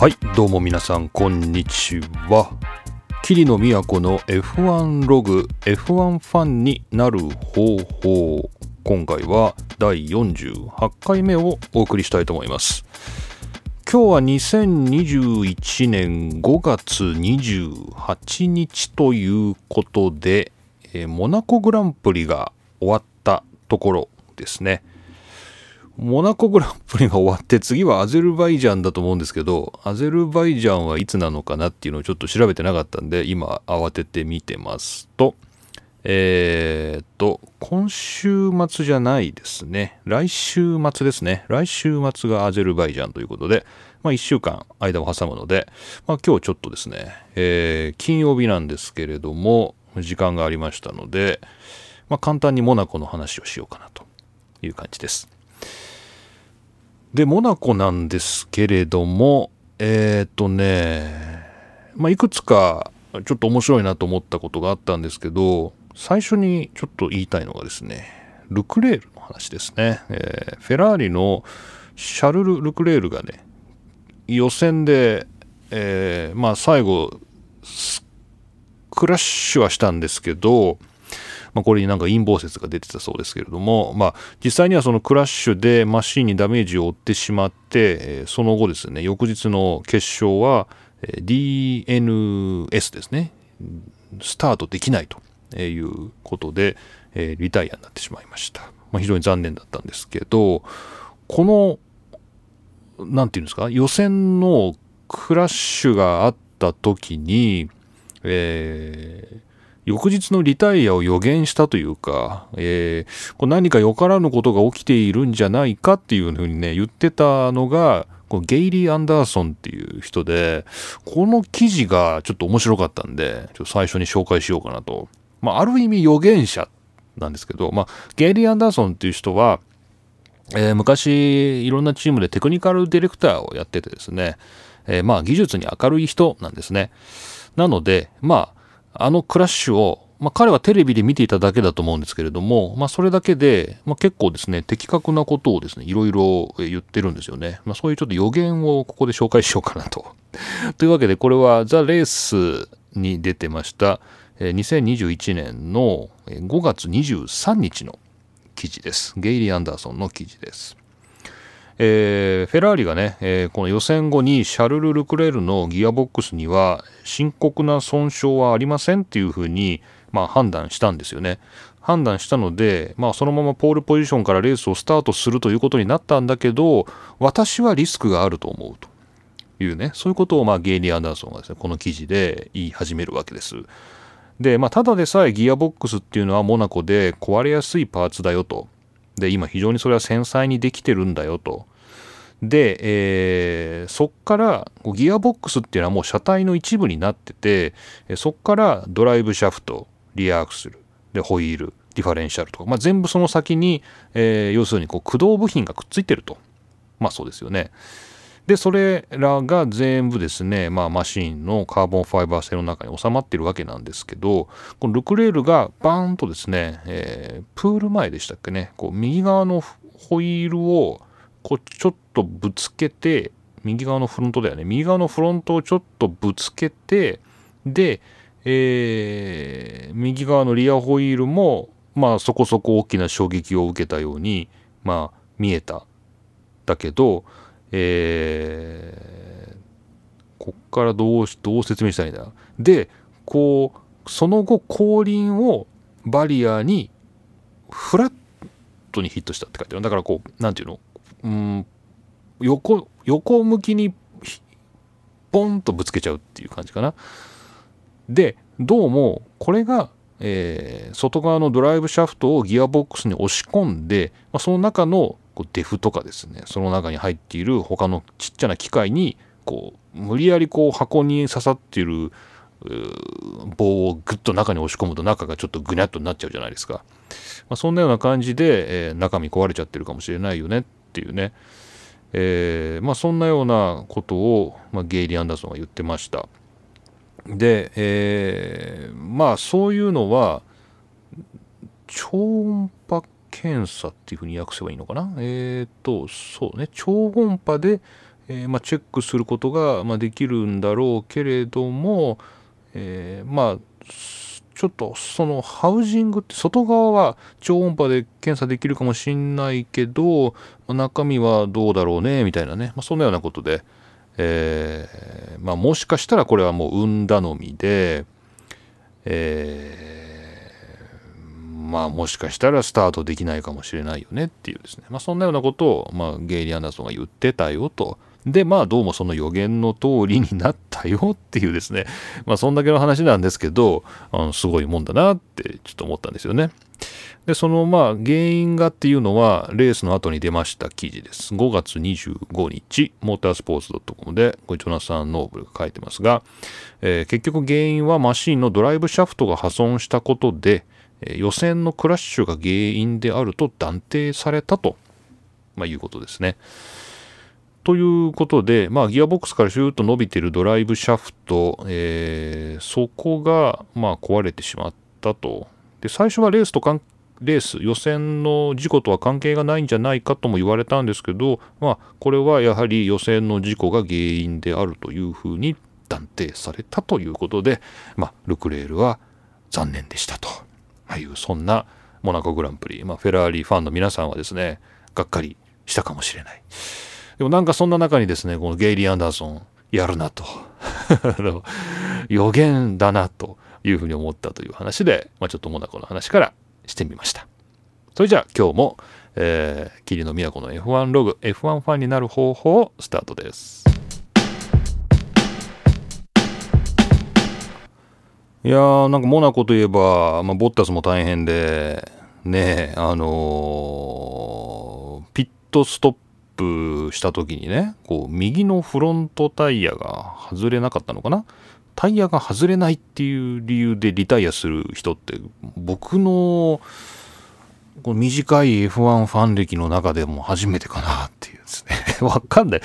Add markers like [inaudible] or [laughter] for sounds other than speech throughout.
はいどうも皆さんこんにちは。桐野都の F1 ログ F1 ファンになる方法今回は第48回目をお送りしたいと思います。今日は2021年5月28日ということで、えーモナコグランプリが終わったところですね。モナコグランプリが終わって次はアゼルバイジャンだと思うんですけど、アゼルバイジャンはいつなのかなっていうのをちょっと調べてなかったんで、今慌てて見てますと、えー、っと、今週末じゃないですね。来週末ですね。来週末がアゼルバイジャンということで、まあ1週間間を挟むので、まあ今日ちょっとですね、えー、金曜日なんですけれども、時間がありましたので、まあ簡単にモナコの話をしようかなという感じです。で、モナコなんですけれども、えっ、とね、まあ、いくつかちょっと面白いなと思ったことがあったんですけど、最初にちょっと言いたいのがですね、ルクレールの話ですね。えーフェラーリのシャルル・ルクレールがね、予選で、えーまあ最後、クラッシュはしたんですけど、まあ、これになんか陰謀説が出てたそうですけれども、まあ、実際にはそのクラッシュでマシンにダメージを負ってしまって、その後ですね、翌日の決勝は、DNS ですね、スタートできないということで、リタイアになってしまいました。まあ、非常に残念だったんですけど、この、なんていうんですか、予選のクラッシュがあった時に、えー翌日のリタイアを予言したというか、えーこう何かよからぬことが起きているんじゃないかっていうふうにね、言ってたのが、このゲイリー・アンダーソンっていう人で、この記事がちょっと面白かったんで、ちょっと最初に紹介しようかなと。まあ、ある意味予言者なんですけど、まあ、ゲイリー・アンダーソンっていう人は、えー昔いろんなチームでテクニカルディレクターをやっててですね、えーまあ技術に明るい人なんですね。なので、まあ、あのクラッシュを、まあ彼はテレビで見ていただけだと思うんですけれども、まあそれだけで、まあ結構ですね、的確なことをですね、いろいろ言ってるんですよね。まあそういうちょっと予言をここで紹介しようかなと。[laughs] というわけで、これはザ・レースに出てました、2021年の5月23日の記事です。ゲイリー・アンダーソンの記事です。えーフェラーリがね、えーこの予選後にシャルル・ルクレールのギアボックスには深刻な損傷はありませんっていうふうに、まあ、判断したんですよね。判断したので、まあ、そのままポールポジションからレースをスタートするということになったんだけど、私はリスクがあると思うというね、そういうことをまあゲイリー・アンダーソンがですね、この記事で言い始めるわけです。で、まあ、ただでさえギアボックスっていうのはモナコで壊れやすいパーツだよと。で、今非常にそれは繊細にできてるんだよと。で、えーそっからギアボックスっていうのはもう車体の一部になってて、そっからドライブシャフト、リアアクセル、で、ホイール、ディファレンシャルとか、まあ、全部その先に、えー要するにこう駆動部品がくっついてると。まあそうですよね。で、それらが全部ですね、まあマシンのカーボンファイバー製の中に収まってるわけなんですけど、このルクレールがバーンとですね、えープール前でしたっけね、こう右側のホイールをこうちょっとぶつけて、右側のフロントだよね、右側のフロントをちょっとぶつけて、で、えー右側のリアホイールも、まあそこそこ大きな衝撃を受けたように、まあ見えた。だけど、えーこっからどうし、どう説明したらいいんだ？で、こう、その後後輪をバリアにフラットにヒットしたって書いてある。だからこう、なんていうの？うん、横、横向きにポンとぶつけちゃうっていう感じかな。で、どうもこれが、えー外側のドライブシャフトをギアボックスに押し込んで、まあ、その中のこうデフとかですね、その中に入っている他のちっちゃな機械に、こう、無理やりこう箱に刺さっている棒をぐっと中に押し込むと中がちょっとぐにゃっとなっちゃうじゃないですか。まあ、そんなような感じで、えー中身壊れちゃってるかもしれないよねっっていうね。えーまあそんなようなことを、まあ、ゲイリー・アンダーソンが言ってました。で、えーまあそういうのは超音波検査っていうふうに訳せばいいのかな？えっ、とそうね超音波で、えー、まあ、チェックすることが、まあ、できるんだろうけれども、え、まあちょっとそのハウジングって外側は超音波で検査できるかもしんないけど、ま、中身はどうだろうねみたいなね、まあ、そんなようなことで、えー、まあ、もしかしたらこれはもう運頼みで、えー、まあもしかしたらスタートできないかもしれないよねっていうですね、まあ、そんなようなことを、まあ、ゲイリー・アンダーソンが言ってたよと。で、まあどうもその予言の通りになったよっていうですね、[laughs] まあそんだけの話なんですけど、あのすごいもんだなってちょっと思ったんですよね。で、そのまあ原因がっていうのはレースの後に出ました記事です。5月25日、モータースポーツ .com でこれジョナサン・ノーブルが書いてますが、えー、結局原因はマシンのドライブシャフトが破損したことで、えー、予選のクラッシュが原因であると断定されたと、まあ、いうことですね。ということで、まあ、ギアボックスからシューッと伸びてるドライブシャフト、えー、そこが、まあ、壊れてしまったと。で、最初はレースとレース、予選の事故とは関係がないんじゃないかとも言われたんですけど、まあ、これはやはり予選の事故が原因であるというふうに断定されたということで、まあ、ルクレールは残念でしたとい、そんなモナコグランプリ、まあ、フェラーリファンの皆さんはですね、がっかりしたかもしれない。でもなんかそんな中にですね、このゲイリー・アンダーソン、やるなと。[laughs] 予言だなというふうに思ったという話で、まあ、ちょっとモナコの話からしてみました。それじゃあ今日も、えー、霧の都の F1 ログ、F1 ファンになる方法をスタートです。いやー、なんかモナコといえば、まあ、ボッタスも大変で、ねあのー、ピットストッププした時にねこう右のフロントタイヤが外れなかったのかな？タイヤが外れないっていう理由でリタイアする人って僕のこの短い F1 ファン歴の中でも初めてかなっていうですね。[laughs] わかんない。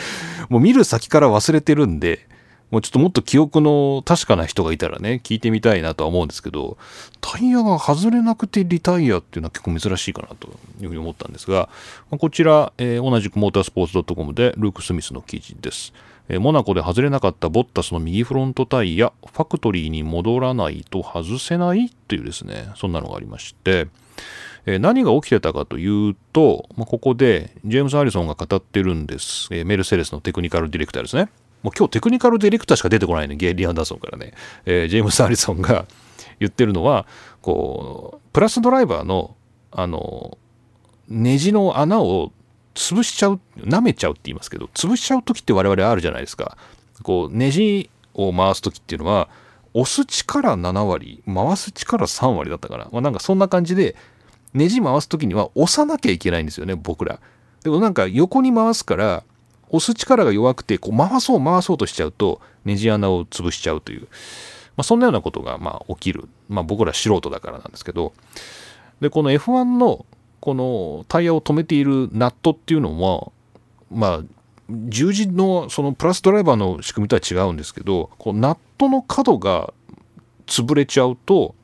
もう見る先から忘れてるんでもうちょっともっと記憶の確かな人がいたらね、聞いてみたいなとは思うんですけど、タイヤが外れなくてリタイアっていうのは結構珍しいかなというふうに思ったんですが、こちら、えー、同じくモータースポーツ .com でルーク・スミスの記事です。えー、モナコで外れなかったボッタスの右フロントタイヤ、ファクトリーに戻らないと外せないというですね、そんなのがありまして、え、何が起きてたかというと、まあ、ここでジェームズ・アリソンが語ってるんです、え、メルセデスのテクニカルディレクターですね。もう今日テクニカルディレクターしか出てこないね、ゲイリー・アンダーソンからね。えー、ジェームス・アリソンが [laughs] 言ってるのは、こう、プラスドライバーの、あの、ネジの穴を潰しちゃう、舐めちゃうって言いますけど、潰しちゃう時って我々あるじゃないですか。こう、ネジを回す時っていうのは、押す力7割、回す力3割だったから、まあ、なんかそんな感じで、ネジ回す時には押さなきゃいけないんですよね、僕ら。でもなんか横に回すから、押す力が弱くてこう回そう回そうとしちゃうとネジ穴を潰しちゃうという、まあ、そんなようなことがまあ起きる、まあ、僕ら素人だからなんですけど。でこの F1 のこのタイヤを止めているナットっていうのはまあ十字のそのプラスドライバーの仕組みとは違うんですけどこうナットの角が潰れちゃうと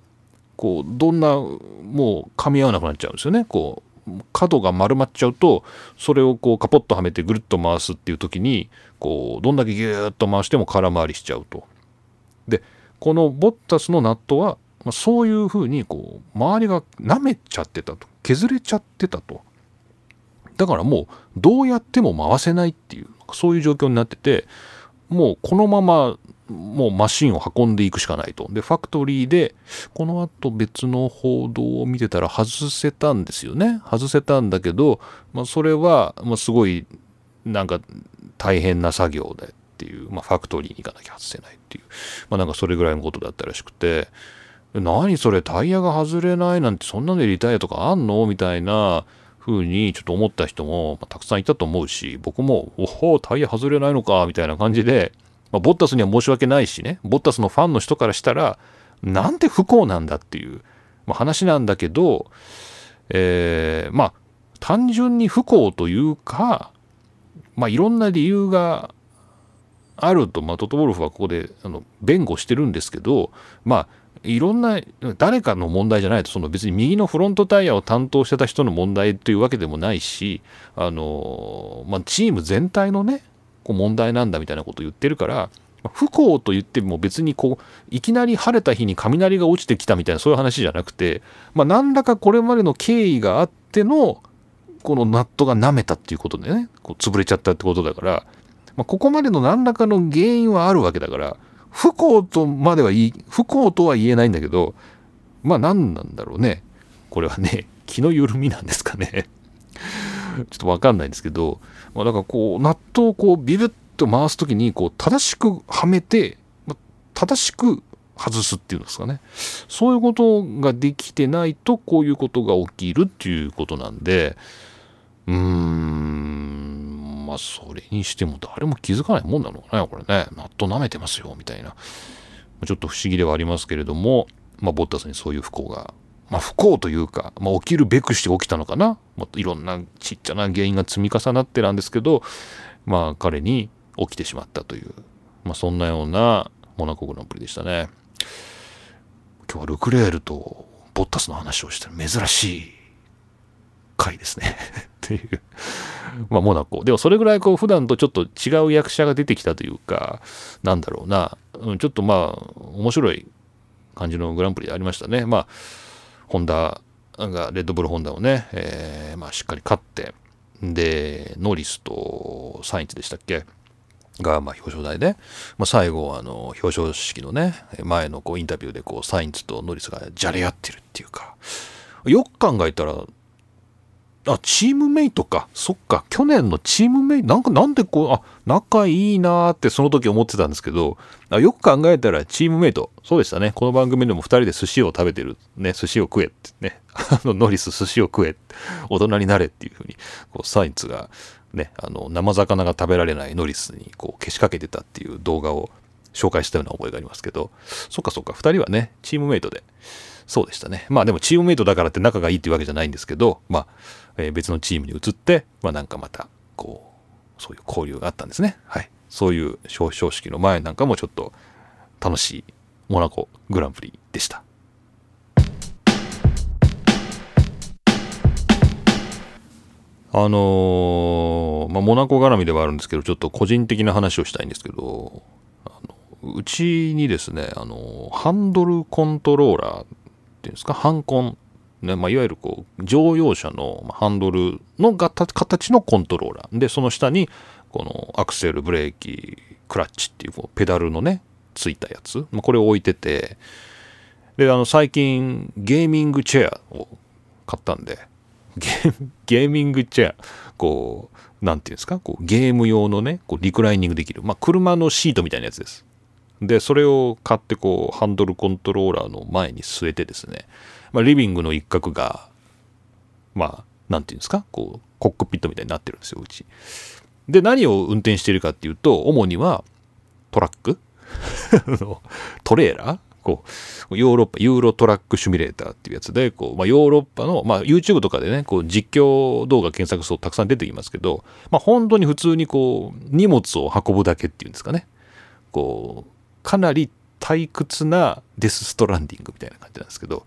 こうどんなもう噛み合わなくなっちゃうんですよね。こう角が丸まっちゃうとそれをこうカポッとはめてぐるっと回すっていう時にこうどんだけギューッと回しても空回りしちゃうと。でこのボッタスのナットは、まあ、そういうふうにこう周りが舐めちゃってたと削れちゃってたと。だからもうどうやっても回せないっていうそういう状況になっててもうこのままもうマシンを運んでいくしかないと。で、ファクトリーで、この後別の報道を見てたら外せたんですよね。外せたんだけど、まあ、それは、まあ、すごい、なんか大変な作業でっていう、まあ、ファクトリーに行かなきゃ外せないっていう、まあ、なんかそれぐらいのことだったらしくて、何それタイヤが外れないなんてそんなでリタイアとかあんのみたいな風にちょっと思った人もたくさんいたと思うし、僕も、おほ、タイヤ外れないのかみたいな感じで、まあ、ボッタスには申し訳ないしね、ボッタスのファンの人からしたら、なんて不幸なんだっていう、まあ、話なんだけど、えー、まあ、単純に不幸というか、まあ、いろんな理由があると、まあ、トトボルフはここであの弁護してるんですけど、まあ、いろんな誰かの問題じゃないとその別に右のフロントタイヤを担当してた人の問題というわけでもないしあの、まあ、チーム全体のねこ問題なんだみたいなことを言ってるから不幸と言っても別にこういきなり晴れた日に雷が落ちてきたみたいなそういう話じゃなくて、まあ、何らかこれまでの経緯があってのこのナットが舐めたっていうことでねこう潰れちゃったってことだから、まあ、ここまでの何らかの原因はあるわけだから不幸とまでは言い不幸とは言えないんだけどまあ何なんだろうね。これはね気の緩みなんですかね。ちょっとわかんないんですけど、まあ、だからこうナットをこうビビッと回す時にこう正しくはめて、まあ、正しく外すっていうんですかね。そういうことができてないとこういうことが起きるっていうことなんでうーんまあそれにしても誰も気づかないもんなのかねこれね。納豆舐めてますよみたいな。ちょっと不思議ではありますけれども、まあ、ボッタスにそういう不幸がまあ、不幸というか、まあ、起きるべくして起きたのかなもっといろんなちっちゃな原因が積み重なってなんですけど、まあ、彼に起きてしまったという、まあ、そんなようなモナコグランプリでしたね。今日はルクレールとボッタスの話をしてる珍しい回ですね [laughs] っていう。まあ、モナコ。でもそれぐらいこう普段とちょっと違う役者が出てきたというか、なんだろうな、うん、ちょっとまあ、面白い感じのグランプリでありましたね。まあ、ホンダが、レッドブルホンダをね、えー、まあ、しっかり勝って、で、ノリスとサインチでしたっけ？が、まあ、表彰台で、まあ、最後あの表彰式のね前のこうインタビューでこうサインツとノリスがじゃれ合ってるっていうか。よく考えたらあチームメイトか。そっか。去年のチームメイトなんかなんでこうあ仲いいなーってその時思ってたんですけどあよく考えたらチームメイト。そうでしたね。この番組でも2人で寿司を食べてる。ね寿司を食えって。ね。[laughs] あのノリス寿司を食え。大人になれっていうふうにサイツがね、あの生魚が食べられないノリスにこうけしかけてたっていう動画を紹介したような覚えがありますけど。そっかそっか。2人はねチームメイトでそうでしたね。まあでもチームメイトだからって仲がいいっていうわけじゃないんですけどまあ、えー、別のチームに移ってまあなんかまたこうそういう交流があったんですね。はい。そういう表彰式の前なんかもちょっと楽しいモナコグランプリでした。あのー、まあ、モナコ絡みではあるんですけど、ちょっと個人的な話をしたいんですけど、あのうちにですね、あのハンドルコントローラーていうんですか、ハンコン、ねまあ、いわゆるこう乗用車のハンドルの形のコントローラー。で、その下に、このアクセル、ブレーキ、クラッチっていうこうペダルのね、ついたやつ、まあ、これを置いてて、で、あの、最近、ゲーミングチェアを買ったんで、ゲーミングチェア、こう、なんていうんですか、こうゲーム用のね、こうリクライニングできる、まあ、車のシートみたいなやつです。で、それを買って、こう、ハンドルコントローラーの前に据えてですね、まあ、リビングの一角が、まあ、なんていうんですか、こう、コックピットみたいになってるんですよ、うち。で、何を運転しているかっていうと、主にはトラック？[laughs] トレーラー？こう、ヨーロッパ、ユーロトラックシミュレーターっていうやつで、こう、まあ、ヨーロッパの、まあ、YouTube とかでね、こう、実況動画検索するとたくさん出てきますけど、まあ、本当に普通にこう、荷物を運ぶだけっていうんですかね。こう、かなり退屈なデスストランディングみたいな感じなんですけど、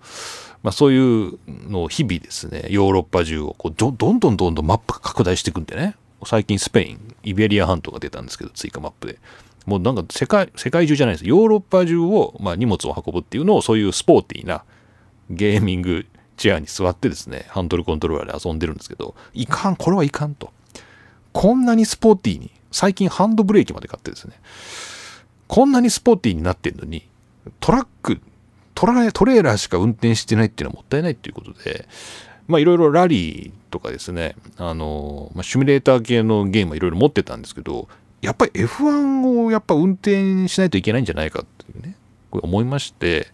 まあ、そういうのを日々ですね、ヨーロッパ中をこうどんどんどんどんマップが拡大していくんでね、最近スペイン、イベリア半島が出たんですけど、追加マップで。もうなんか世界、世界中じゃないです。ヨーロッパ中を、まあ、荷物を運ぶっていうのを、そういうスポーティーなゲーミングチェアに座ってですね、ハンドルコントローラーで遊んでるんですけど、いかん、これはいかんと。こんなにスポーティーに、最近ハンドブレーキまで買ってですね、こんなにスポーティーになってんのに、トラック、トラトレーラーしか運転してないっていうのはもったいないっていうことで、まあいろいろラリーとかですね、あの、まあ、シミュレーター系のゲームはいろいろ持ってたんですけど、やっぱり F1 をやっぱ運転しないといけないんじゃないかっていうね、これ思いまして、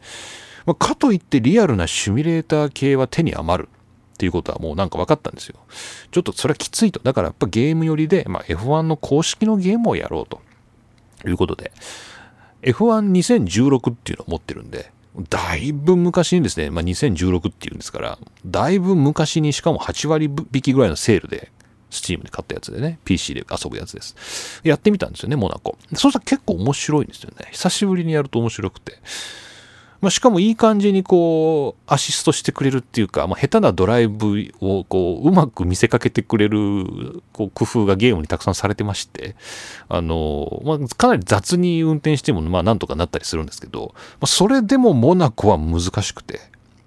まあ、かといってリアルなシミュレーター系は手に余るっていうことはもうなんか分かったんですよ。ちょっとそれはきついと。だからやっぱゲーム寄りで、まあ、F1 の公式のゲームをやろうとということで、F12016 っていうのを持ってるんで、だいぶ昔にですね、まあ、2016っていうんですから、だいぶ昔にしかも8割引きぐらいのセールでスチームで買ったやつでね、PC で遊ぶやつです。やってみたんですよね、モナコ。そうしたら結構面白いんですよね。久しぶりにやると面白くて。まあ、しかもいい感じにこうアシストしてくれるっていうか、まあ、下手なドライブをこううまく見せかけてくれるこう工夫がゲームにたくさんされてましてあの、まあ、かなり雑に運転してもまあなんとかなったりするんですけど、まあ、それでもモナコは難しくて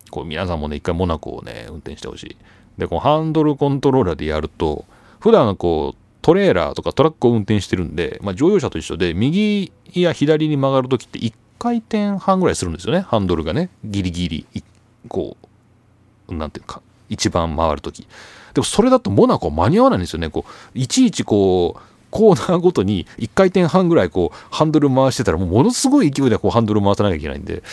こう皆さんもね一回モナコをね運転してほしい。でこうハンドルコントローラーでやると普段こうトレーラーとかトラックを運転してるんで、まあ、乗用車と一緒で右や左に曲がるときって1回転半ぐらいするんですよね。ハンドルがね。ギリギリこうなんていうか一番回るときでもそれだとモナコ間に合わないんですよね。こういちいちこうコーナーごとに1回転半ぐらいこうハンドル回してたらもうものすごい勢いでこうハンドル回さなきゃいけないんで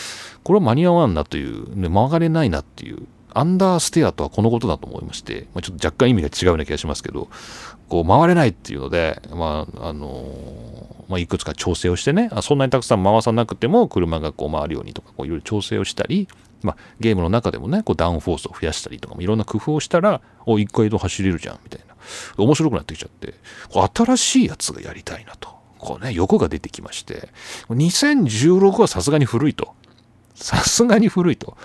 これは間に合わんなという、ね、曲がれないなっていうアンダーステアとはこのことだと思いまして、まあ、ちょっと若干意味が違うような気がしますけどこう回れないっていうので、まああのまあ、いくつか調整をしてねあそんなにたくさん回さなくても車がこう回るようにとかこういろいろ調整をしたり、まあ、ゲームの中でもねこうダウンフォースを増やしたりとかもいろんな工夫をしたらお一回移動走れるじゃんみたいな。面白くなってきちゃってこう新しいやつがやりたいなと。こうね欲が出てきまして2016はさすがに古いと。さすがに古いと。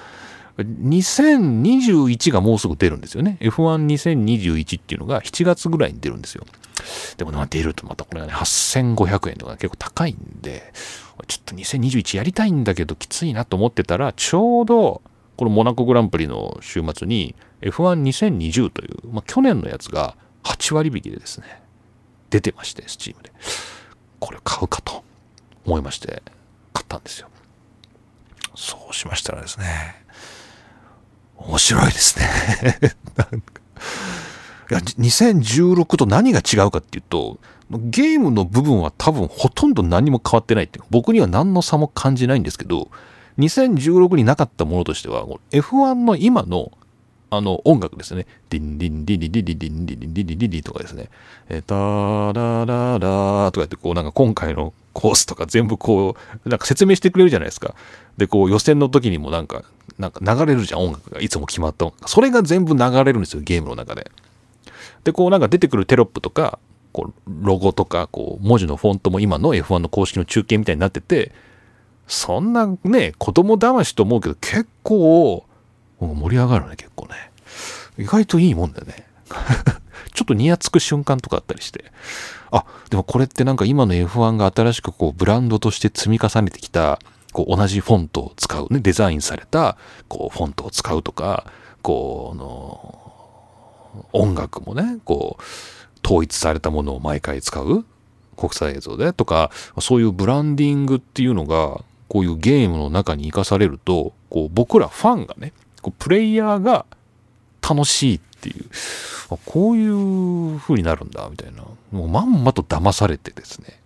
2021がもうすぐ出るんですよね。F12021 っていうのが7月ぐらいに出るんですよ。でも出るとまたこれがね、8500円とか結構高いんで、ちょっと2021やりたいんだけどきついなと思ってたら、ちょうどこのモナコグランプリの週末に F12020 という、まあ、去年のやつが8割引きでですね、出てまして、スチームで。これ買うかと思いまして、買ったんですよ。そうしましたらですね、面白いですね [laughs] なんかいや2016と何が違うかっていうとゲームの部分は多分ほとんど何も変わってないっていう僕には何の差も感じないんですけど2016になかったものとしては F1 の今のあの音楽ですね。ディンディンディンディンディンディンディンディンディディディディとかですね。えタラララとか言ってこうなんか今回のコースとか全部こうなんか説明してくれるじゃないですか。でこう予選の時にもなんかなんか流れるじゃん音楽がいつも決まった音楽それが全部流れるんですよゲームの中ででこうなんか出てくるテロップとかこうロゴとかこう文字のフォントも今の F1 の公式の中継みたいになっててそんなね子供騙しと思うけど結構盛り上がるね結構ね意外といいもんだよねちょっとニヤつく瞬間とかあったりして。あでもこれってなんか今の F1 が新しくこうブランドとして積み重ねてきたこう同じフォントを使うねデザインされたこうフォントを使うとかこうの音楽もねこう統一されたものを毎回使う国際映像でとかそういうブランディングっていうのがこういうゲームの中に生かされるとこう僕らファンがねこうプレイヤーが楽しいっていう。こういう風になるんだみたいな。もうまんまと騙されてですね。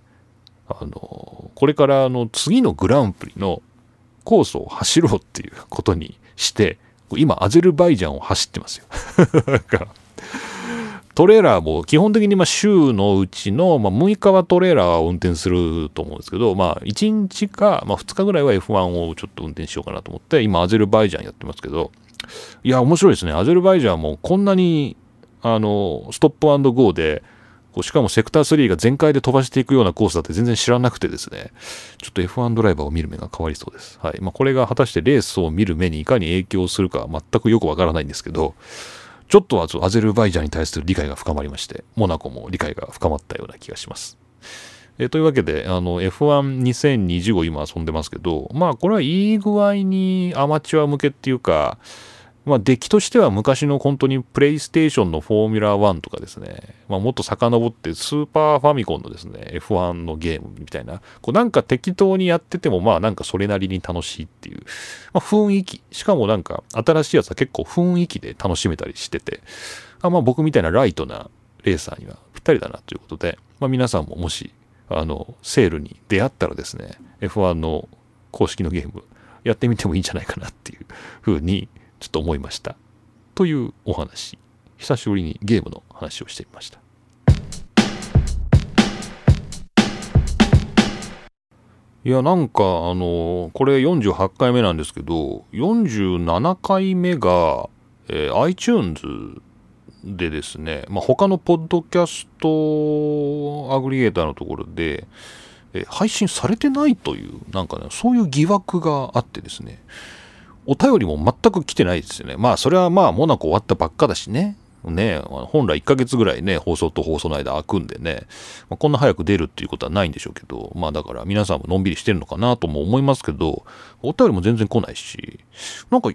あの、これからあの次のグランプリのコースを走ろうっていうことにして、今アゼルバイジャンを走ってますよ。[laughs] なんかトレーラーも基本的にま週のうちのま6日はトレーラーを運転すると思うんですけど、まあ、1日か、ま2日ぐらいは F1 をちょっと運転しようかなと思って、今アゼルバイジャンやってますけど、いや、面白いですね。アゼルバイジャンもこんなに、あの、ストップゴーで、こうしかもセクター3が全開で飛ばしていくようなコースだって全然知らなくてですね、ちょっと F1 ドライバーを見る目が変わりそうです。はい。まあ、これが果たしてレースを見る目にいかに影響するか全くよくわからないんですけど、ちょっとはアゼルバイジャンに対する理解が深まりまして、モナコも理解が深まったような気がします。えというわけで、あの、F12020 を今遊んでますけど、まあ、これはいい具合にアマチュア向けっていうか、まあ、出来としては昔の本当にプレイステーションのフォーミュラー1とかですね、まあ、もっと遡ってスーパーファミコンのですね、F1 のゲームみたいな、こうなんか適当にやってても、まあなんかそれなりに楽しいっていう、まあ、雰囲気、しかもなんか新しいやつは結構雰囲気で楽しめたりしてて、あまあ僕みたいなライトなレーサーにはぴったりだなということで、まあ皆さんももし、あの、セールに出会ったらですね、F1 の公式のゲームやってみてもいいんじゃないかなっていうふうにちょっと思いました。というお話。久しぶりにゲームの話をしてみました。いや、なんか、あの、これ48回目なんですけど、47回目が、えー、iTunes でですね、まあ、他のポッドキャストアグリゲーターのところで、え配信されてないという、なんかね、そういう疑惑があってですね、お便りも全く来てないですよね。まあ、それはまあ、モナコ終わったばっかだしね。ね、本来1ヶ月ぐらいね、放送と放送の間空くんでね、まあ、こんな早く出るっていうことはないんでしょうけど、まあだから皆さんものんびりしてるのかなとも思いますけど、お便りも全然来ないし、なんか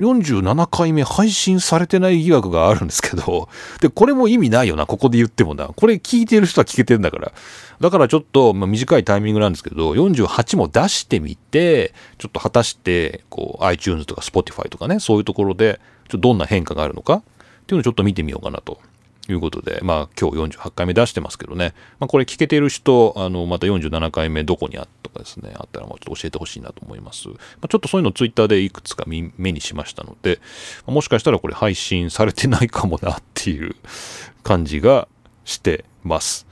47回目配信されてない疑惑があるんですけど、[laughs] で、これも意味ないよな、ここで言ってもな。これ聞いてる人は聞けてんだから。だからちょっと、まあ、短いタイミングなんですけど、48も出してみて、ちょっと果たして、こう、iTunes とか Spotify とかね、そういうところで、ちょっとどんな変化があるのかっていうのをちょっと見てみようかなということで、まあ今日48回目出してますけどね、まあこれ聞けてる人、あの、また47回目どこにあったかですね、あったらもうちょっと教えてほしいなと思います。まあ、ちょっとそういうのツイッターでいくつか目にしましたので、もしかしたらこれ配信されてないかもなっていう感じがしてます。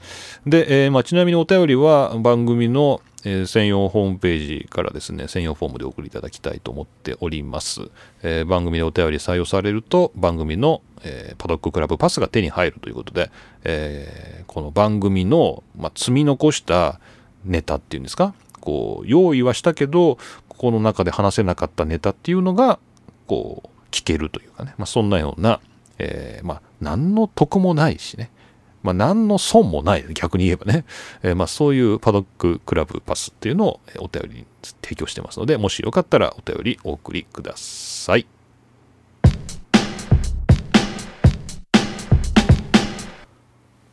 で、えー、まあちなみにお便りは番組のえー、専用ホームページからですね、専用フォームでお送りいただきたいと思っております。えー、番組でお便り採用されると、番組の、えー、パドッククラブパスが手に入るということで、えこの番組の、まあ、積み残したネタっていうんですか、こう、用意はしたけど、ここの中で話せなかったネタっていうのが、こう、聞けるというかね、まあ、そんなような、えまあ、何の得もないしね、まあ、何の損もない、逆に言えばね、えー、まあ、そういうパドッククラブパスっていうのをお便りに提供してますので、もしよかったらお便りお送りください。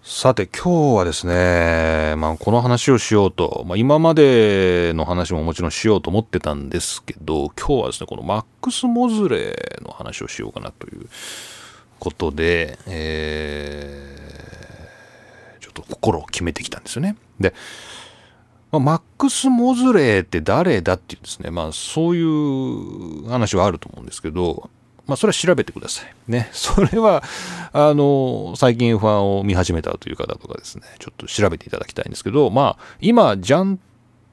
さて今日はですね、まあ、この話をしようと、まあ、今までの話ももちろんしようと思ってたんですけど、今日はですね、このマックス・モズレの話をしようかなということで、えーょっと心を決めてきたんですよね。で、ま、マックス・モズレーって誰だっていうですね、まあそういう話はあると思うんですけど、まあそれは調べてください。ね。[laughs] それは、あの、最近 F1 を見始めたという方とかですね、ちょっと調べていただきたいんですけど、まあ今、ジャン・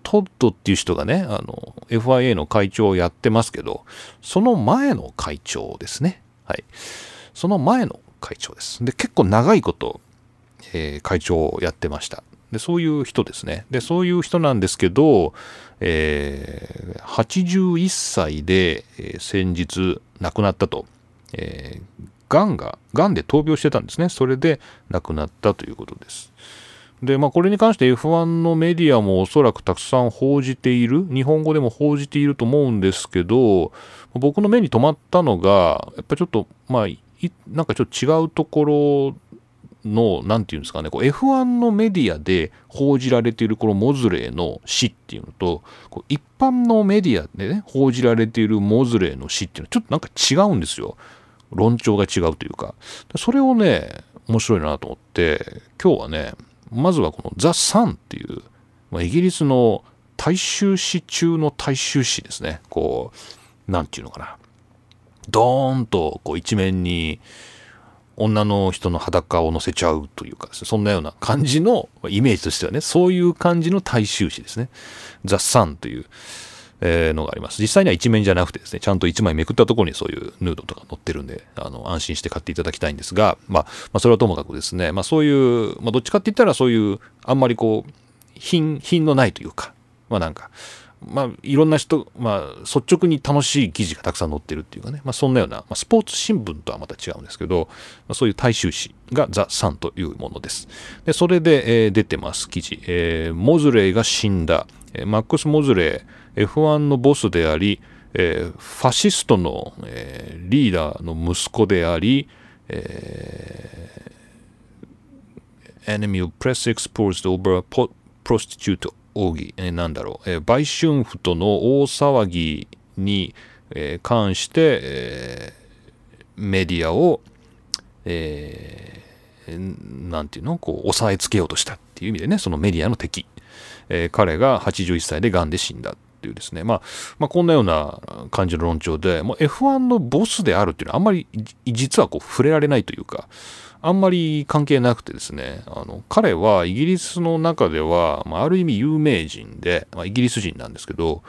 トッドっていう人がね、あの、FIA の会長をやってますけど、その前の会長ですね。はい。その前の会長です。で、結構長いことえー、会長をやってました。でそういう人ですね。でそういう人なんですけど、えー、81歳で、え、先日亡くなったと。えー、がんが、がんで闘病してたんですね。それで亡くなったということです。で、まあ、これに関して F1 のメディアもおそらくたくさん報じている、日本語でも報じていると思うんですけど、僕の目に留まったのが、やっぱちょっと、まあ、なんかちょっと違うところの、なんていうんですかね、こう F1 のメディアで報じられているこのモズレーの死っていうのと、こう一般のメディアでね、報じられているモズレーの死っていうのはちょっとなんか違うんですよ。論調が違うというか。それをね、面白いなと思って、今日はね、まずはこのザ・サンっていう、まあ、イギリスの大衆史中の大衆史ですね。こう、なんていうのかな。ドーンとこう一面に、女の人の裸を乗せちゃうというかね、そんなような感じのイメージとしてはね、そういう感じの大衆紙ですね。ザ・サンという、えー、のがあります。実際には一面じゃなくてですね、ちゃんと一枚めくったところにそういうヌードとか載ってるんで、あの、安心して買っていただきたいんですが、まあ、まあ、それはともかくですね、まあそういう、まあどっちかって言ったらそういう、あんまりこう、品、品のないというか、まあなんか、まあ、いろんな人、まあ、率直に楽しい記事がたくさん載ってるっていうかね、まあ、そんなような、まあ、スポーツ新聞とはまた違うんですけど、まあ、そういう大衆紙がザ・サンというものです。で、それで、えー、出てます、記事。えー、モズレーが死んだ。えー、マックス・モズレー、F1 のボスであり、えー、ファシストの、えー、リーダーの息子であり、えー、enemy of press exposed over prostitute 奥義、えー、なんだろう、えー、売春婦との大騒ぎに、えー、関して、えー、メディアを、えー、なんていうのこう、押さえつけようとしたっていう意味でね、そのメディアの敵。えー、彼が81歳で癌で死んだっていうですね、まあ、まあ、こんなような感じの論調で、もう F1 のボスであるっていうのはあんまり実はこう触れられないというか、あんまり関係なくてですね、あの彼はイギリスの中では、まあ、ある意味有名人で、まあ、イギリス人なんですけど、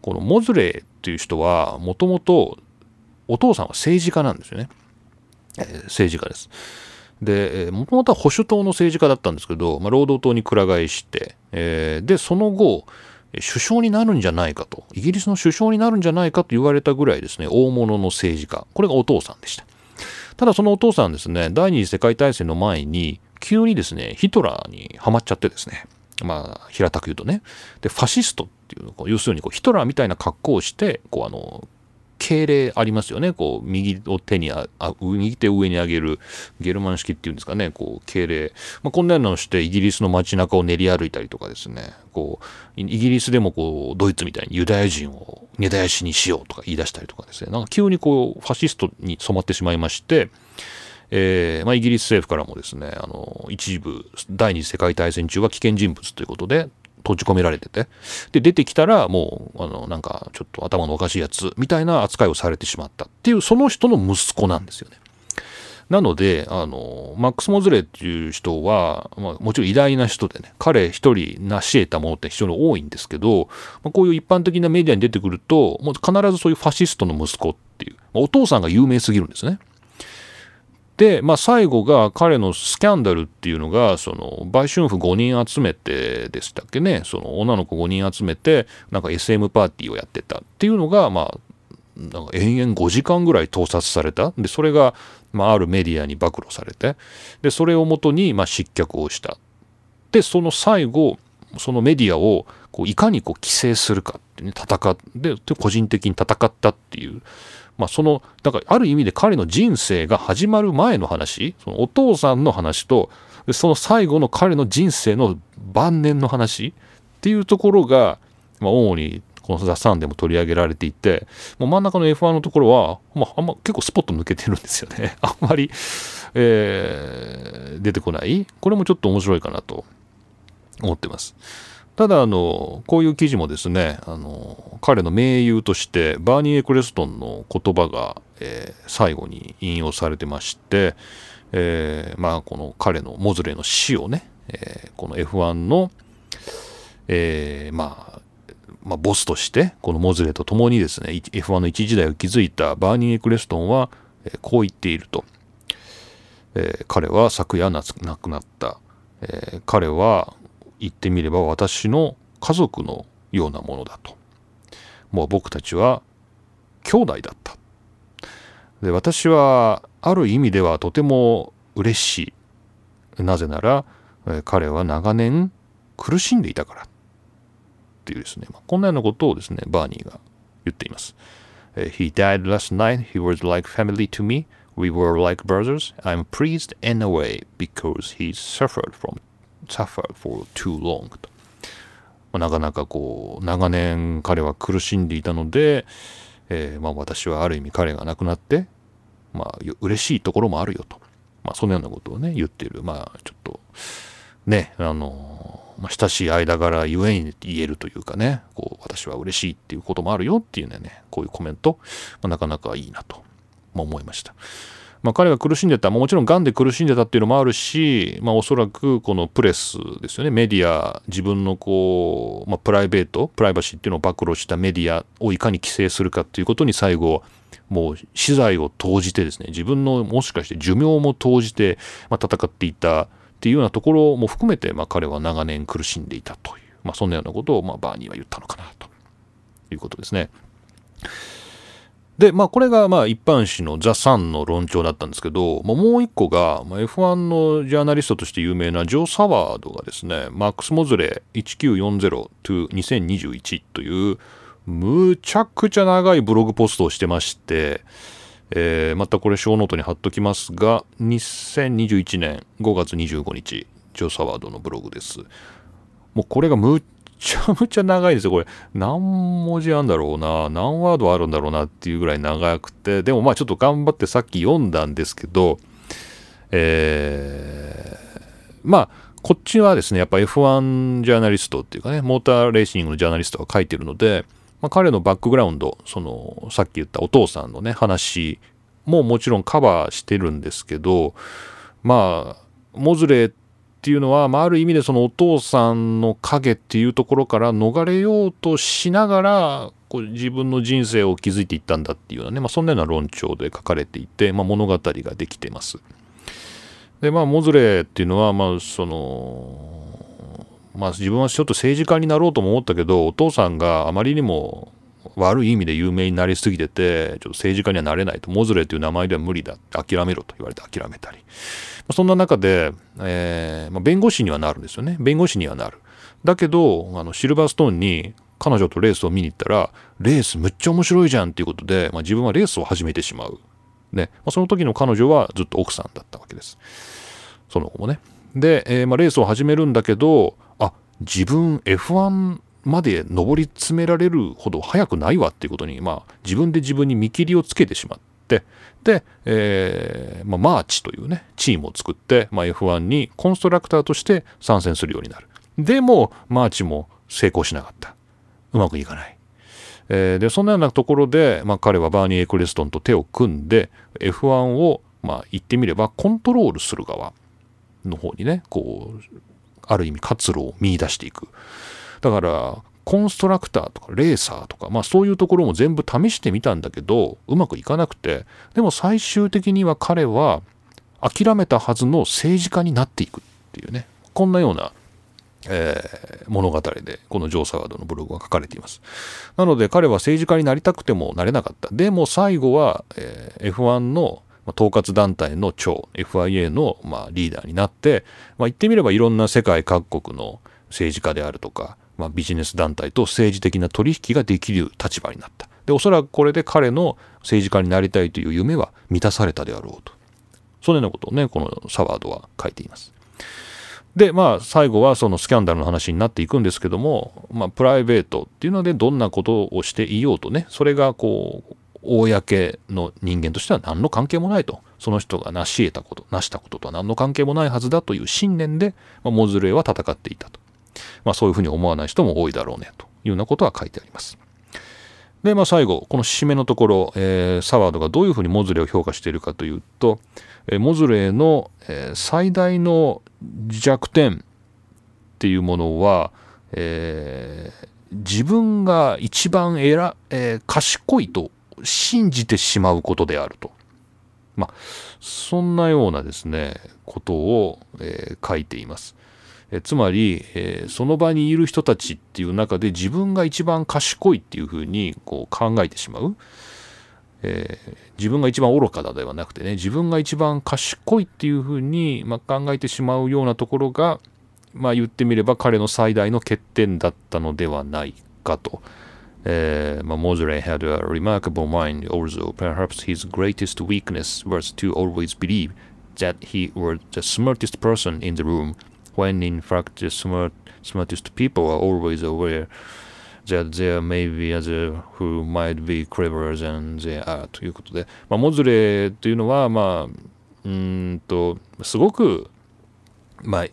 このモズレーっていう人は、もともとお父さんは政治家なんですよね。えー、政治家です。で、もともとは保守党の政治家だったんですけど、まあ、労働党にくら替えして、えー、で、その後、首相になるんじゃないかと、イギリスの首相になるんじゃないかと言われたぐらいですね、大物の政治家。これがお父さんでした。ただそのお父さんですね、第二次世界大戦の前に、急にですね、ヒトラーにはまっちゃってですね、まあ、平たく言うとね、で、ファシストっていうの要するにこうヒトラーみたいな格好をして、こうあの、敬礼ありますよね。こう、右を手にあ、あ右手を上に上げる、ゲルマン式っていうんですかね、こう、敬礼。まあ、こんなのをしてイギリスの街中を練り歩いたりとかですね、こう、イギリスでもこう、ドイツみたいにユダヤ人を根絶やしにしようとか言い出したりとかですね、なんか急にこう、ファシストに染まってしまいまして、えーまあ、イギリス政府からもですね、あの、一部、第二次世界大戦中は危険人物ということで、閉じ込められてて、で、出てきたらもう、あの、なんか、ちょっと頭のおかしいやつ、みたいな扱いをされてしまったっていう、その人の息子なんですよね。なので、あの、マックス・モズレーっていう人は、まあ、もちろん偉大な人でね、彼一人成し得たものって非常に多いんですけど、まあ、こういう一般的なメディアに出てくると、もう必ずそういうファシストの息子っていう、まあ、お父さんが有名すぎるんですね。で、まあ、最後が彼のスキャンダルっていうのがその売春婦5人集めてでしたっけね。その女の子5人集めてなんか SM パーティーをやってたっていうのがまあなんか延々5時間ぐらい盗撮された。でそれが、まあ、あるメディアに暴露されて。でそれをもとに、まあ、失脚をした。でその最後そのメディアをこういかにこう規制するかってね戦って個人的に戦ったっていうまあ、そのだからある意味で彼の人生が始まる前の話そのお父さんの話とその最後の彼の人生の晩年の話っていうところが、まあ、主にこの「ザ・サン」でも取り上げられていてもう真ん中の F1 のところは、まあ、あんま結構スポット抜けてるんですよね [laughs] あんまり、えー、出てこないこれもちょっと面白いかなと思ってます。ただあのこういう記事もですねあの彼の盟友としてバーニー・エクレストンの言葉が、えー、最後に引用されてまして、えー、まあこの彼のモズレの死をね、えー、この F1 の、えー、まあまあ、ボスとしてこのモズレと共にですね F1 の一時代を築いたバーニー・エクレストンは、えー、こう言っていると、えー、彼は昨夜亡くなった、えー、彼は言ってみれば私の家族のようなものだと。もう僕たちは兄弟だった。で私はある意味ではとても嬉しい。なぜなら彼は長年苦しんでいたから。っていうですね、まあ、こんなようなことをですね、バーニーが言っています。He died last night. He was like family to me. We were like brothers. I'm pleased in a way because he suffered from suffered for too long と。なかなかこう、長年彼は苦しんでいたので、えー、まあ私はある意味彼が亡くなって、まあ嬉しいところもあるよと。まあそのようなことをね、言っている。まあちょっと、ね、あの、まあ、親しい間柄ゆえに言えるというかね、こう、私は嬉しいっていうこともあるよっていうね、こういうコメント、まあ、なかなかいいなと、まあ、思いました。まあ、彼が苦しんでた、もちろん癌で苦しんでたっていうのもあるし、まあ、おそらくこのプレスですよね、メディア、自分のこう、まあ、プライベート、プライバシーっていうのを暴露したメディアをいかに規制するかっていうことに最後、もう資材を投じてですね、自分のもしかして寿命も投じて、まあ、戦っていたっていうようなところも含めて、まあ、彼は長年苦しんでいたという、まあ、そんなようなことを、まあ、バーニーは言ったのかなということですね。で、まあ、これがまあ一般紙のザ・サンの論調だったんですけど、まあ、もう一個が、まあ、F1 のジャーナリストとして有名なジョー・サワードがですね、マックス・モズレ1940 to 2021という、むちゃくちゃ長いブログポストをしてまして、えー、またこれショーノートに貼っときますが、2021年5月25日、ジョー・サワードのブログです。もうこれがむちゃむちゃ長いですよ、これ。何文字あるんだろうな、何ワードあるんだろうなっていうぐらい長くて、でもまあちょっと頑張ってさっき読んだんですけど、えー、まあ、こっちはですね、やっぱ F1 ジャーナリストっていうかね、モーターレーシングのジャーナリストが書いてるので、まあ、彼のバックグラウンド、その、さっき言ったお父さんのね、話ももちろんカバーしてるんですけど、まあ、モズレーっていうのは、まあ、ある意味でそのお父さんの影っていうところから逃れようとしながらこう自分の人生を築いていったんだっていうようなね、まあ、そんなような論調で書かれていて、まあ、物語ができてます。でまあモズレーっていうのはまあそのまあ自分はちょっと政治家になろうとも思ったけどお父さんがあまりにも悪い意味で有名になりすぎててちょっと政治家にはなれないとモズレーという名前では無理だ諦めろと言われて諦めたりそんな中で、えーまあ、弁護士にはなるんですよね。弁護士にはなる。だけどあのシルバーストーンに彼女とレースを見に行ったらレースむっちゃ面白いじゃんっていうことで、まあ、自分はレースを始めてしまう。ね、まあ、その時の彼女はずっと奥さんだったわけです。その後もね。で、えー、まあ、レースを始めるんだけどあ自分 F1 まで上り詰められるほど速くないわっていうことに、まあ、自分で自分に見切りをつけてしまってで、えーまあ、マーチというねチームを作って、まあ、F1 にコンストラクターとして参戦するようになる。でもマーチも成功しなかった。うまくいかない。えー、でそんなようなところで、まあ、彼はバーニー・エクレストンと手を組んで F1 を、まあ、言ってみればコントロールする側の方にねこうある意味活路を見出していく。だからコンストラクターとかレーサーとか、まあ、そういうところも全部試してみたんだけどうまくいかなくてでも最終的には彼は諦めたはずの政治家になっていくっていうねこんなようなえー、物語でこのジョー・サワードのブログは書かれています。なので彼は政治家になりたくてもなれなかった。でも最後は、えー、F1 の統括団体の長 FIA の、ま、リーダーになって、まあ、言ってみればいろんな世界各国の政治家であるとか、まあ、ビジネス団体と政治的な取引ができる立場になった。でおそらくこれで彼の政治家になりたいという夢は満たされたであろうと。そのようなことをねこのサワードは書いています。でまあ最後はそのスキャンダルの話になっていくんですけども、まあ、プライベートっていうのでどんなことをしていようとねそれがこう公の人間としては何の関係もないと。その人が成し得たこと成したこととは何の関係もないはずだという信念で、まあ、モズレーは戦っていたと、まあ、そういうふうに思わない人も多いだろうねというようなことは書いてありますでまあ最後この締めのところ、えー、サワードがどういうふうにモズレーを評価しているかというと、えー、モズレーの、えー、最大の弱点っていうものは、えー、自分が一番えら、えー、賢いと信じてしまうことであると。まあ、そんなようなですね、ことを、えー、書いています。えつまり、えー、その場にいる人たちっていう中で自分が一番賢いっていうふうにこう考えてしまう。えー、自分が一番愚かだではなくてね自分が一番賢いっていうふうに、まあ、考えてしまうようなところが、まあ、言ってみれば彼の最大の欠点だったのではないかと。Uh, Mozart had a remarkable mind, although perhaps his greatest weakness was to always believe that he was the smartest person in the room, when in fact the smart, smartest people are always aware that there may be other who might be cleverer than they are ということで、まあ、モズレというのは、まあ、うんと、すごく、まあ、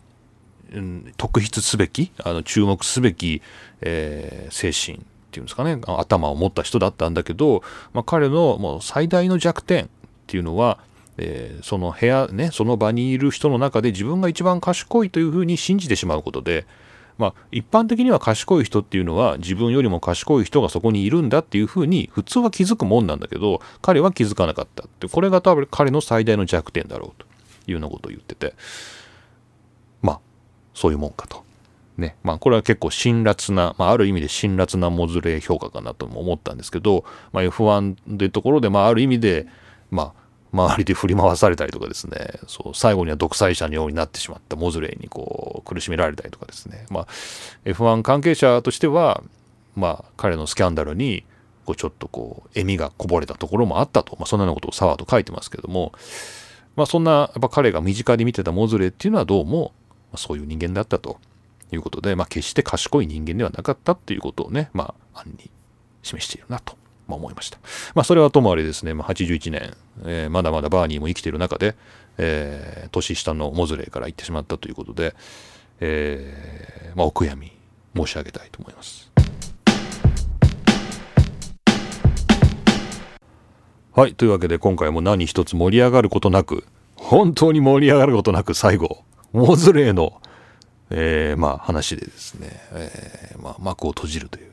うん、特筆すべき、あの注目すべき、えー、精神っていうんですかね、頭を持った人だったんだけど、まあ、彼のもう最大の弱点っていうのは、えー、その部屋ね、その場にいる人の中で自分が一番賢いというふうに信じてしまうことで、まあ、一般的には賢い人っていうのは自分よりも賢い人がそこにいるんだっていうふうに普通は気づくもんなんだけど彼は気づかなかったって。これが多分彼の最大の弱点だろうというようなことを言ってて。まあそういうもんかと。ね。まあ、これは結構辛辣な、まあ、ある意味で辛辣なモズレー評価かなとも思ったんですけど、まあ、F1 でいうところで、まあ、ある意味で、まあ、周りで振り回されたりとかですね、そう、最後には独裁者のようになってしまったモズレーにこう、苦しめられたりとかですね、まあ、F1 関係者としては、まあ、彼のスキャンダルに、こう、ちょっとこう、笑みがこぼれたところもあったと、まあ、そんなようなことをサワーと書いてますけども、まあ、そんな、やっぱ彼が身近に見てたモズレーっていうのはどうも、そういう人間だったと。いうことで、まあ、決して賢い人間ではなかったっていうことをね、まあ、案に示しているなとまあ、思いました。まあ、それはともあれですね、まあ、81年、えー、まだまだバーニーも生きている中で、えー、年下のモズレーから行ってしまったということで、えー、まあ、お悔やみ申し上げたいと思います。はい。というわけで今回も何一つ盛り上がることなく、本当に盛り上がることなく最後、モズレーの、えー、まあ話でですね、えー、まあ幕を閉じるという、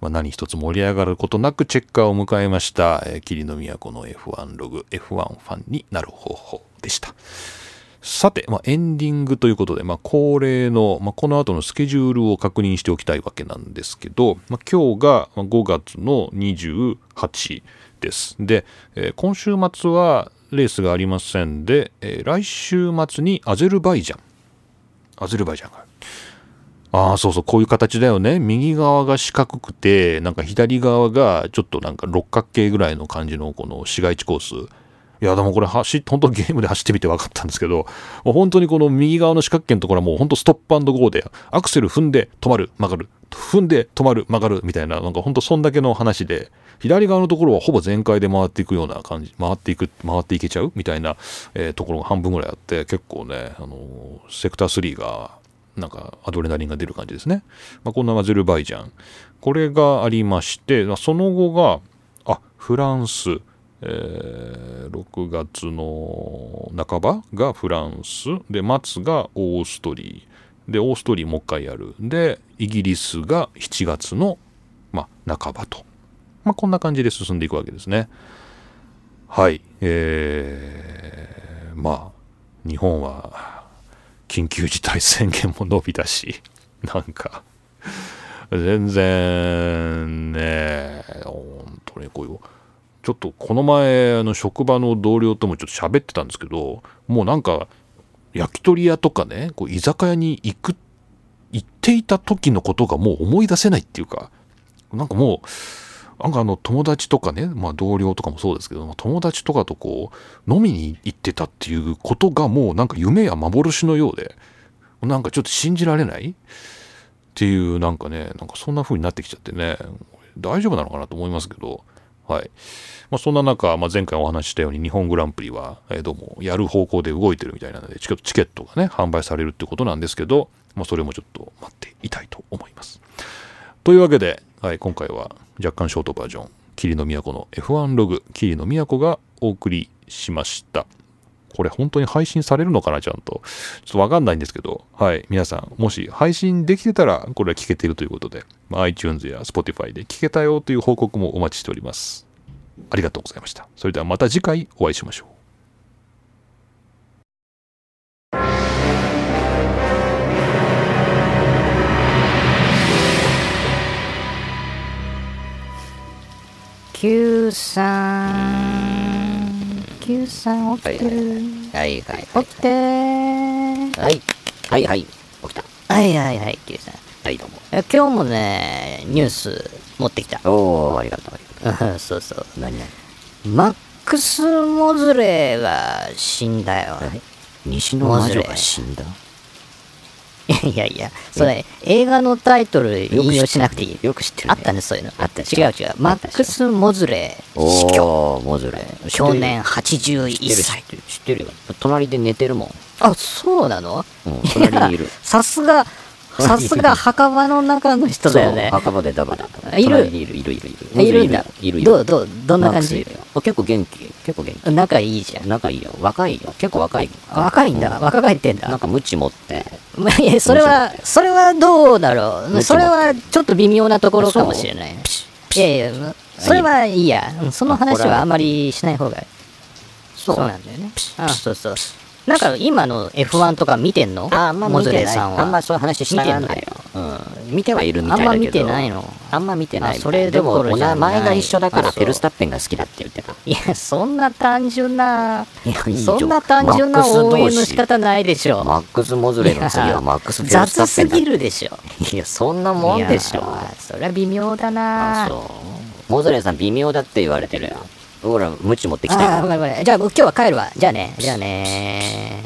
まあ、何一つ盛り上がることなくチェッカーを迎えました、えー、霧の都の F1 ログ F1 ファンになる方法でした。さて、まあ、エンディングということで、まあ、恒例の、まあ、この後のスケジュールを確認しておきたいわけなんですけど、まあ、今日が5月の28です。で、えー今週末はレースがありませんで、えー来週末にアゼルバイジャン。アゼルバイジャンがあ。あ、そうそう、こういう形だよね。右側が四角くて、なんか左側がちょっとなんか六角形ぐらいの感じのこの市街地コース。いや、でもこれ走って、本当ゲームで走ってみて分かったんですけど、もう本当にこの右側の四角形のところはもう本当ストップゴーで、アクセル踏んで止まる、曲がる、踏んで止まる、曲がるみたいな、なんか本当そんだけの話で、左側のところはほぼ全開で回っていくような感じ、回っていく、回っていけちゃうみたいな、えーところが半分ぐらいあって、結構ね、あのーセクター3が、なんかアドレナリンが出る感じですね。まあ、こんなアゼルバイジャン。これがありまして、まその後が、あ、フランス、えー6月の半ばがフランス、で、末がオーストリー、で、オーストリーもう一回やる。で、イギリスが7月の、まあ、半ばと。まあ、こんな感じで進んでいくわけですね。はい。えー、まあ、日本は、緊急事態宣言も伸びたし、[laughs] なんか、全然ね、本当にこういう、ちょっとこの前、の職場の同僚ともちょっと喋ってたんですけど、もうなんか、焼き鳥屋とかね、こう居酒屋に行く、行っていた時のことがもう思い出せないっていうか、なんかもう、なんかあの友達とかね、まあ同僚とかもそうですけど、友達とかとこう、飲みに行ってたっていうことがもうなんか夢や幻のようで、なんかちょっと信じられない？っていうなんかね、なんかそんな風になってきちゃってね、大丈夫なのかなと思いますけど、はい。まあ、そんな中、まあ、前回お話ししたように日本グランプリは、えどうもやる方向で動いてるみたいなので、チケットチケットがね、販売されるってことなんですけど、まあ、それもちょっと待っていたいと思います。というわけで、はい、今回は若干ショートバージョン、霧の都の F1 ログ、霧の都がお送りしました。これ本当に配信されるのかなちゃんと。ちょっとわかんないんですけど、はい。皆さん、もし配信できてたら、これは聞けているということで、まあ iTunes や Spotify で聞けたよという報告もお待ちしております。ありがとうございました。それではまた次回お会いしましょう。九三。九三起きてる。はいはい。起きて。ーはい。はいはい。起きた。はいはいはい。九三。はい、どうも。え今日もねニュース持ってきた。おー、ありがとう、ありがとう。ん [laughs] そうそう。う。何？々マックス・モズレーが死んだよ。西の魔女が死んだ？いやいやそれ映画のタイトル引用しなくていい。よく知ってるね。あったねそういうの。あった違う違う。マックス・モズレー死去。モズレ。少年知ってる81知って歳る、知ってるよ。隣で寝てるもん。あそうなの？うん隣にいる。[laughs] さすが [laughs] さすが墓場の中の人だよね。墓場でダブル。いる。いる、いる、いる、いる。いるんだ。いる、いる。どうどうどんな感じ？結構元気。結構元気。仲いいじゃん。仲いいよ。若いよ。結構若い。若いんだ。若返ってんだ。なんかムチ持って。ま [laughs] あいやそれはそれはどうだろう。それはちょっと微妙なところかもしれない。いやいやまそれはいいや。うんその話はあんまりしない方がそう。なんだよね。あそうそうなんか今の F1 とか見てんの？あ、あんまモズ見てない。レさんはあんまそういう話したがらないよ。うん。見てはいるみたいだけど。あんま見てないのあんま見てないそれでも、お名前が一緒だから、あそうフェルスタッペンが好きだって言ってた。いやそんな単純なそんな単純な応援の仕方ないでしょマックス・モズレの次はマックス・フェルスタ雑すッペンだぎるでしょいや、そんなもんでしょ。それは微妙だあなそう。モズレさん微妙だって言われてるよ。ほら、ムチ持ってきたああ、ごよ。めんごめん。じゃあ、今日は帰るわ。じゃあね。じゃあね